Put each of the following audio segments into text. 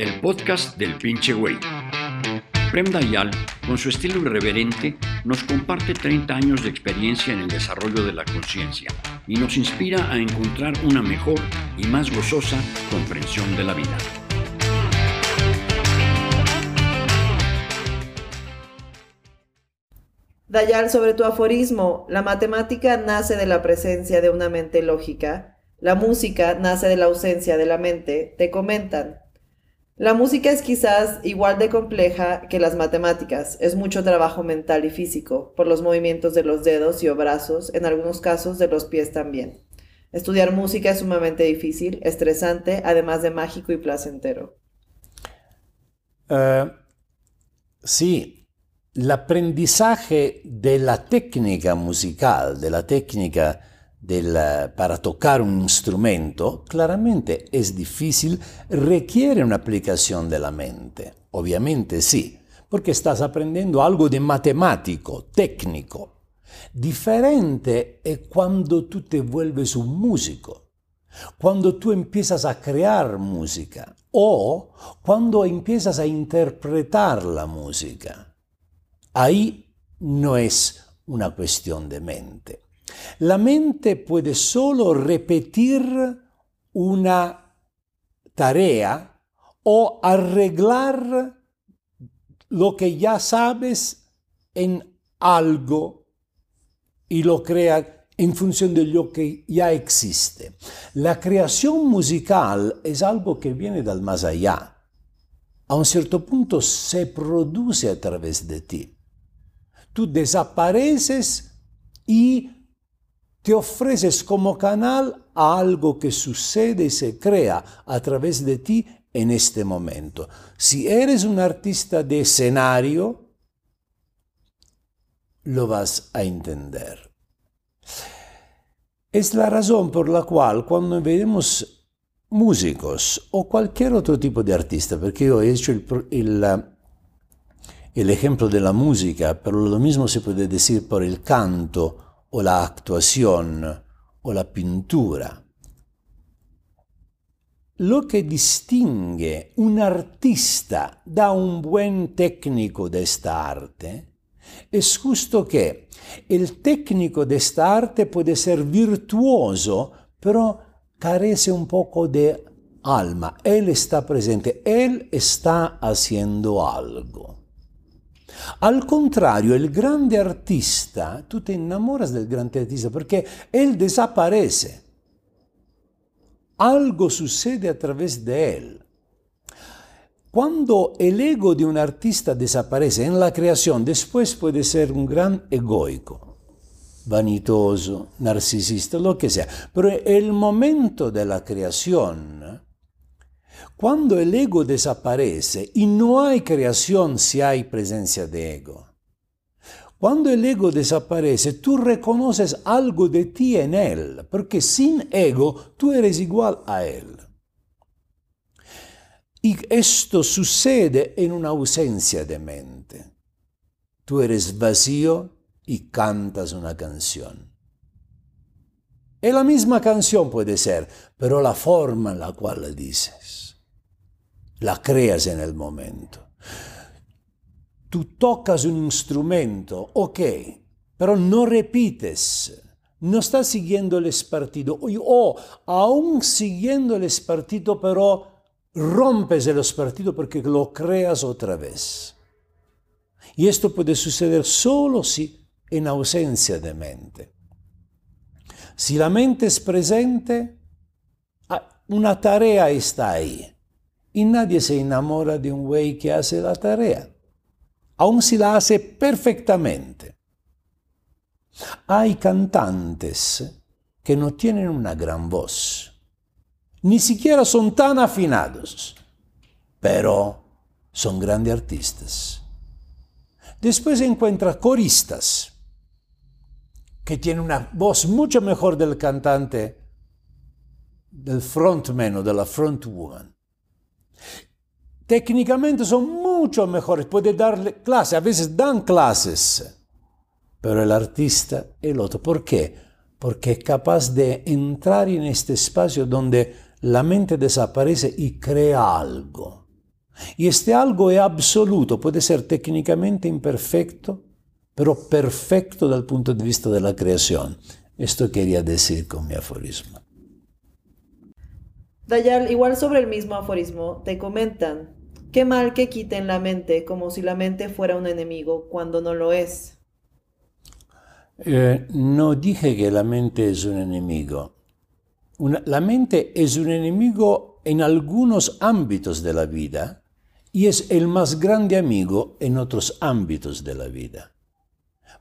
el podcast del pinche güey. Prem Dayal, con su estilo irreverente, nos comparte 30 años de experiencia en el desarrollo de la conciencia y nos inspira a encontrar una mejor y más gozosa comprensión de la vida. Dayal, sobre tu aforismo, la matemática nace de la presencia de una mente lógica, la música nace de la ausencia de la mente, te comentan. La música es quizás igual de compleja que las matemáticas, es mucho trabajo mental y físico, por los movimientos de los dedos y o brazos, en algunos casos de los pies también. Estudiar música es sumamente difícil, estresante, además de mágico y placentero. Uh, sí, el aprendizaje de la técnica musical, de la técnica del, para tocar un instrumento, claramente es difícil, requiere una aplicación de la mente. Obviamente sí, porque estás aprendiendo algo de matemático, técnico. Diferente es cuando tú te vuelves un músico, cuando tú empiezas a crear música o cuando empiezas a interpretar la música. Ahí no es una cuestión de mente. La mente puede solo repetir una tarea o arreglar lo que ya sabes en algo y lo crea en función de lo que ya existe. La creación musical es algo que viene del más allá. A un cierto punto se produce a través de ti. Tú desapareces y te ofreces como canal a algo que sucede y se crea a través de ti en este momento. Si eres un artista de escenario, lo vas a entender. Es la razón por la cual cuando vemos músicos o cualquier otro tipo de artista, porque yo he hecho el, el, el ejemplo de la música, pero lo mismo se puede decir por el canto, o la actuación o la pintura. Lo que distingue un artista da un buen técnico de esta arte es justo que el técnico de esta arte puede ser virtuoso, pero carece un poco de alma. Él está presente, él está haciendo algo. Al contrario, el grande artista, tú te enamoras del grande artista porque él desaparece. Algo sucede a través de él. Cuando el ego de un artista desaparece en la creación, después puede ser un gran egoico, vanitoso, narcisista, lo que sea. Pero el momento de la cuando el ego desaparece y no hay creación si hay presencia de ego. Cuando el ego desaparece, tú reconoces algo de ti en él, porque sin ego tú eres igual a él. Y esto sucede en una ausencia de mente. Tú eres vacío y cantas una canción. Es la misma canción puede ser, pero la forma en la cual la dices la creas en el momento. Tú tocas un instrumento, ok, pero no repites, no estás siguiendo el espartido, o aún siguiendo el espartido, pero rompes el espartido porque lo creas otra vez. Y esto puede suceder solo si en ausencia de mente. Si la mente es presente, ah, una tarea está ahí. Y nadie se enamora de un güey que hace la tarea, aun si la hace perfectamente. Hay cantantes que no tienen una gran voz, ni siquiera son tan afinados, pero son grandes artistas. Después encuentra coristas que tienen una voz mucho mejor del cantante, del frontman o de la frontwoman. Técnicamente son mucho mejores, puede darle clases, a veces dan clases, pero el artista, el otro, ¿por qué? Porque es capaz de entrar en este espacio donde la mente desaparece y crea algo. Y este algo es absoluto, puede ser técnicamente imperfecto, pero perfecto dal punto de vista de la creación. Esto quería decir con mi aforismo. Dayal, igual sobre el mismo aforismo, te comentan, qué mal que quiten la mente como si la mente fuera un enemigo cuando no lo es. Eh, no dije que la mente es un enemigo. La mente es un enemigo en algunos ámbitos de la vida y es el más grande amigo en otros ámbitos de la vida.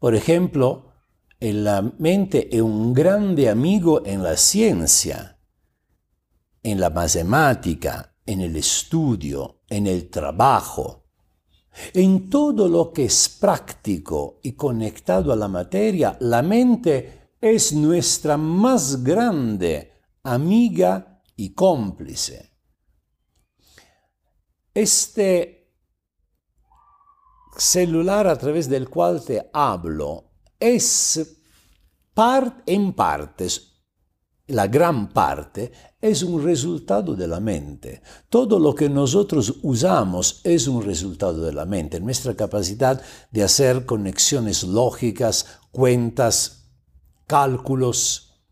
Por ejemplo, la mente es un grande amigo en la ciencia, en la matemática, en el estudio, en el trabajo, en todo lo que es práctico y conectado a la materia, la mente es nuestra más grande amiga y cómplice. Este celular a través del cual te hablo es en partes, la gran parte, es un resultado de la mente. Todo lo que nosotros usamos es un resultado de la mente. Nuestra capacidad de hacer conexiones lógicas, cuentas, cálculos.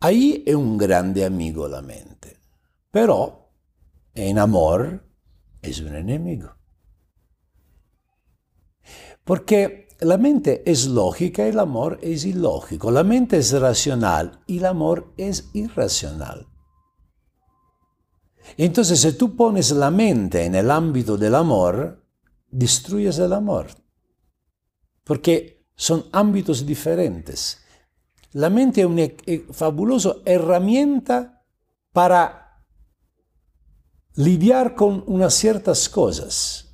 Ahí es un grande amigo la mente. Pero en amor es un enemigo. Porque la mente es lógica y el amor es ilógico. La mente es racional y el amor es irracional. Entonces, si tú pones la mente en el ámbito del amor, destruyes el amor. Porque son ámbitos diferentes. La mente es una e, fabulosa herramienta para lidiar con unas ciertas cosas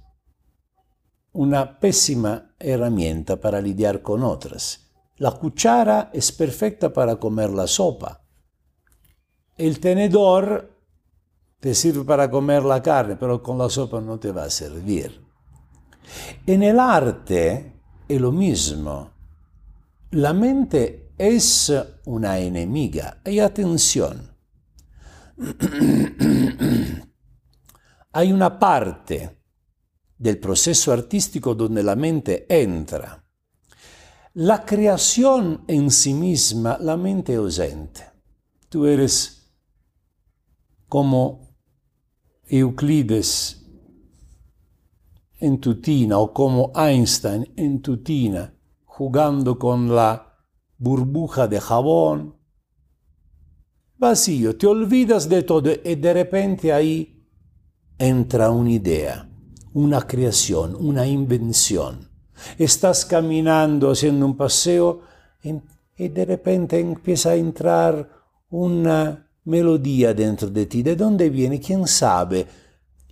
una pésima herramienta para lidiar con otras. La cuchara es perfecta para comer la sopa. El tenedor te sirve para comer la carne, pero con la sopa no te va a servir. En el arte es lo mismo. La mente es una enemiga. Y atención, hay una parte del proceso artístico donde la mente entra. La creación en sí misma, la mente ausente. Tú eres como Euclides en tu tina o como Einstein en tu tina, jugando con la burbuja de jabón. Vacío, te olvidas de todo y de repente ahí entra una idea una creación, una invención. Estás caminando, haciendo un paseo y de repente empieza a entrar una melodía dentro de ti. ¿De dónde viene? ¿Quién sabe?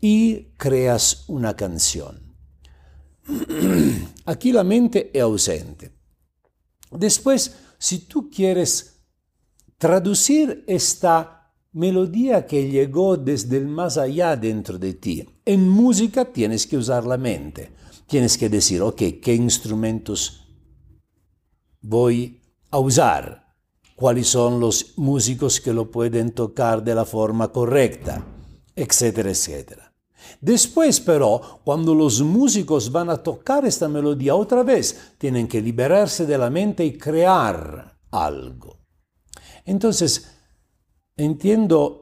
Y creas una canción. Aquí la mente es ausente. Después, si tú quieres traducir esta melodía que llegó desde el más allá dentro de ti. En música tienes que usar la mente. Tienes que decir, ok, ¿qué instrumentos voy a usar? ¿Cuáles son los músicos que lo pueden tocar de la forma correcta? Etcétera, etcétera. Después, pero, cuando los músicos van a tocar esta melodía otra vez, tienen que liberarse de la mente y crear algo. Entonces, entiendo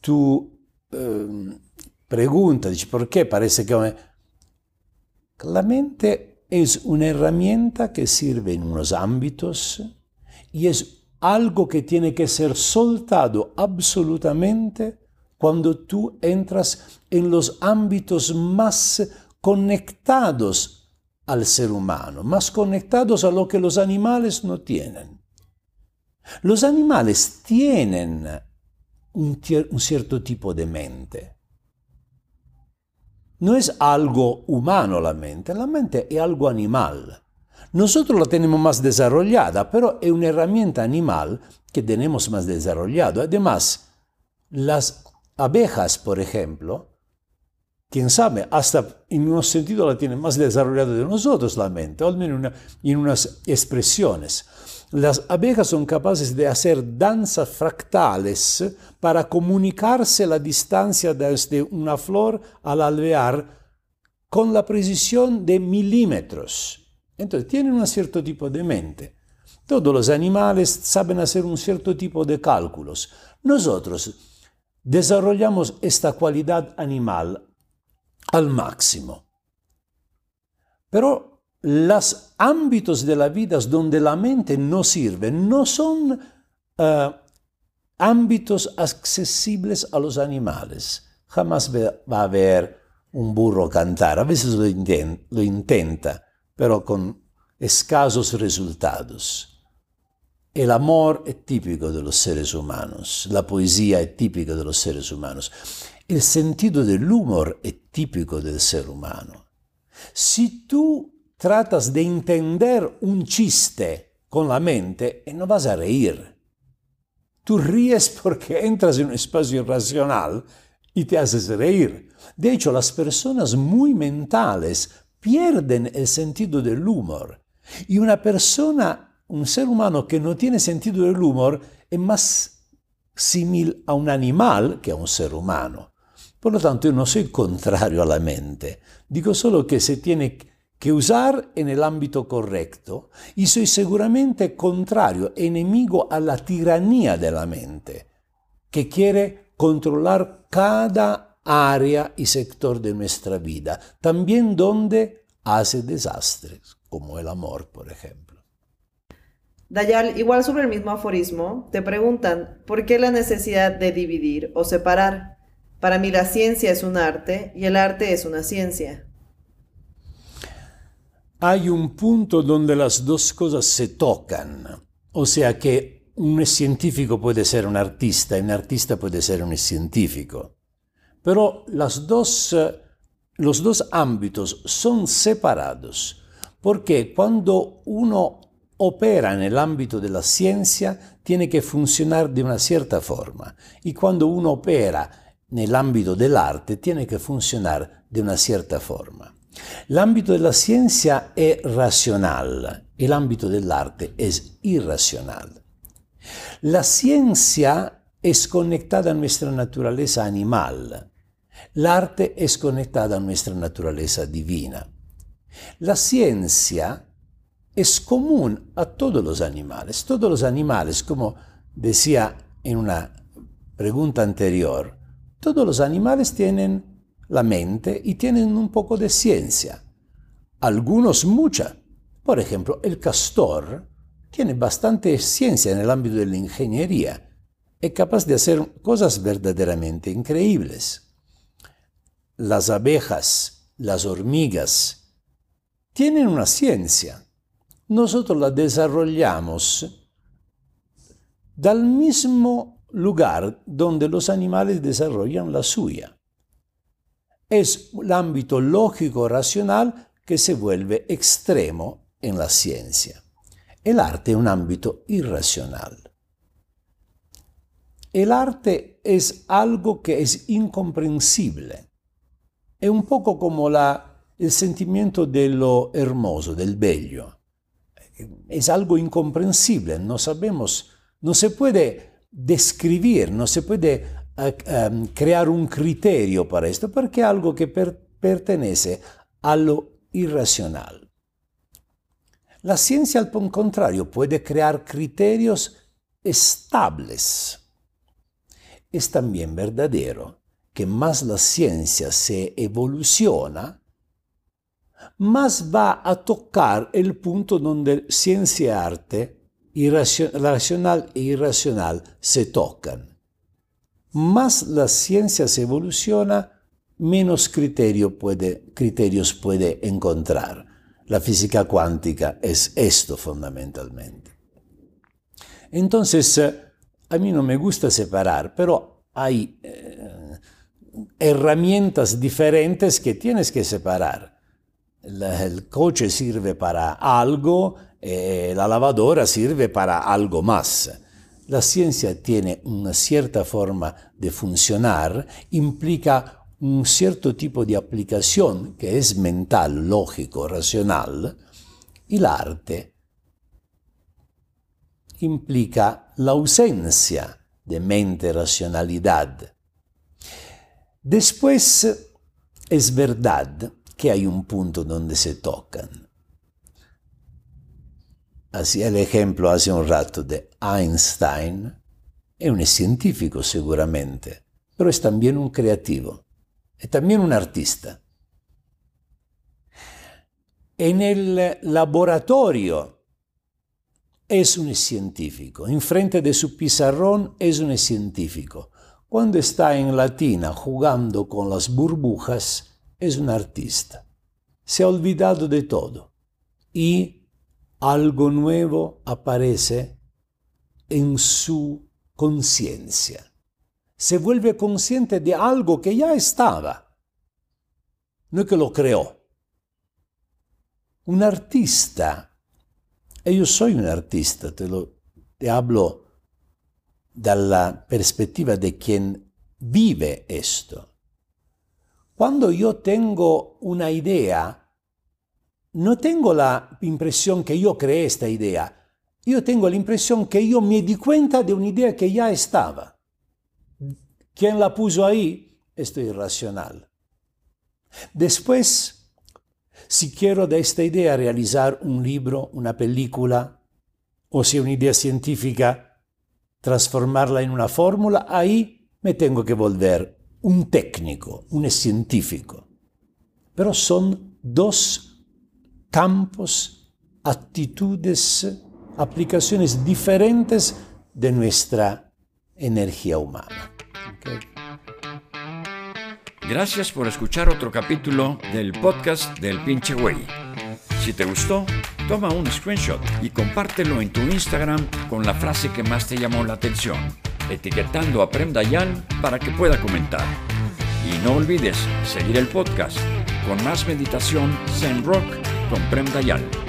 tu eh, pregunta, dice, ¿por qué parece que la mente es una herramienta que sirve en unos ámbitos y es algo que tiene que ser soltado absolutamente cuando tú entras en los ámbitos más conectados al ser humano, más conectados a lo que los animales no tienen. Los animales tienen un, cierto tipo de mente. No es algo humano la mente, la mente es algo animal. Nosotros la tenemos más desarrollada, pero es una herramienta animal que tenemos más desarrollado. Además, las abejas, por ejemplo, quién sabe, hasta en un sentido la tienen más desarrollada de nosotros la mente, al menos en unas expresiones. Las abejas son capaces de hacer danzas fractales para comunicarse la distancia desde una flor al alvear con la precisión de milímetros. Entonces tienen un cierto tipo de mente. Todos los animales saben hacer un cierto tipo de cálculos. Nosotros desarrollamos esta cualidad animal al máximo. Pero los ámbitos de la vida donde la mente no sirve no son uh, ámbitos accesibles a los animales. Jamás va a haber un burro cantar, a veces lo, lo intenta, pero con escasos resultados. El amor es típico de los seres humanos, la poesía es típica de los seres humanos, el sentido del humor es típico del ser humano. Si tú tratas de entender un chiste con la mente y no vas a reír. Tú ríes porque entras en un espacio irracional y te haces reír. De hecho, las personas muy mentales pierden el sentido del humor. Y una persona, un ser humano que no tiene sentido del humor, es más simil a un animal que a un ser humano. Por lo tanto, yo no soy contrario a la mente. Digo solo que se tiene que usar en el ámbito correcto y soy seguramente contrario, enemigo a la tiranía de la mente, que quiere controlar cada área y sector de nuestra vida, también donde hace desastres, como el amor, por ejemplo. Dayal, igual sobre el mismo aforismo, te preguntan, ¿por qué la necesidad de dividir o separar? Para mí la ciencia es un arte y el arte es una ciencia hay un punto donde las dos cosas se tocan. O sea que un científico puede ser un artista y un artista puede ser un científico. Pero las dos, eh, los dos ámbitos son separados porque cuando uno opera en el ámbito de la ciencia tiene que funcionar de una cierta forma y cuando uno opera en el ámbito del arte tiene que funcionar de una cierta forma. L'ambito della ciencia è razionale e l'ambito dell'arte è irrazionale. La ciencia es conectada a nuestra naturaleza animal. L'arte es conectada a nuestra naturaleza divina. La ciencia es común a todos los animales. Todos los animales, como decía en una pregunta anterior, todos los animales tienen la mente y tienen un poco de ciencia. Algunos mucha. Por ejemplo, el castor tiene bastante ciencia en el ámbito de la ingeniería. Es capaz de hacer cosas verdaderamente increíbles. Las abejas, las hormigas, tienen una ciencia. Nosotros la desarrollamos del mismo lugar donde los animales desarrollan la suya. Es el ámbito lógico-racional que se vuelve extremo en la ciencia. El arte es un ámbito irracional. El arte es algo que es incomprensible. Es un poco como la, el sentimiento de lo hermoso, del bello. Es algo incomprensible, no sabemos, no se puede describir, no se puede um, crear un criterio para esto, porque es algo que per pertenece a lo irracional. La ciencia, al contrario, puede crear criterios estables. Es también verdadero que más la ciencia se evoluciona, más va a tocar el punto donde ciencia y arte, racional e irracional, se tocan más la ciencia se evoluciona, menos criterio criterios puede encontrar. La física cuántica es esto fundamentalmente. Entonces, eh, a mí no me gusta separar, pero hay eh, herramientas diferentes que tienes que separar. el coche sirve para algo, eh, la lavadora sirve para algo más la ciencia tiene una cierta forma de funcionar, implica un cierto tipo de aplicación que es mental, lógico, racional, y el arte implica la ausencia de mente-racionalidad. Después, es verdad que hay un punto donde se tocan. Así el ejemplo hace un rato de Einstein, es un científico seguramente, pero es también un creativo, es también un artista. En el laboratorio es un científico, en frente de su pizarrón es un científico. Cuando está en la tina jugando con las burbujas, es un artista. Se ha olvidado de todo y algo nuevo aparece en su conciencia. Se vuelve consciente de algo que ya estaba, no es que lo creó. Un artista, e yo soy un artista, te, lo, te hablo dalla perspectiva de quien vive esto. Cuando yo tengo una idea, no tengo la impresión que yo creé esta idea, yo tengo la impresión que yo me di cuenta de una idea que ya estaba. ¿Quién la puso ahí? Esto es irracional. Después, si quiero de esta idea realizar un libro, una película, o si una idea científica, transformarla en una fórmula, ahí me tengo que volver un técnico, un científico. Pero son dos campos, actitudes, aplicaciones diferentes de nuestra energía humana. Gracias por escuchar otro capítulo del podcast del pinche güey. Si te gustó, toma un screenshot y compártelo en tu Instagram con la frase que más te llamó la atención, etiquetando a Prem Dayan para que pueda comentar. Y no olvides seguir el podcast con más meditación Zen Rock con Prem Dayan.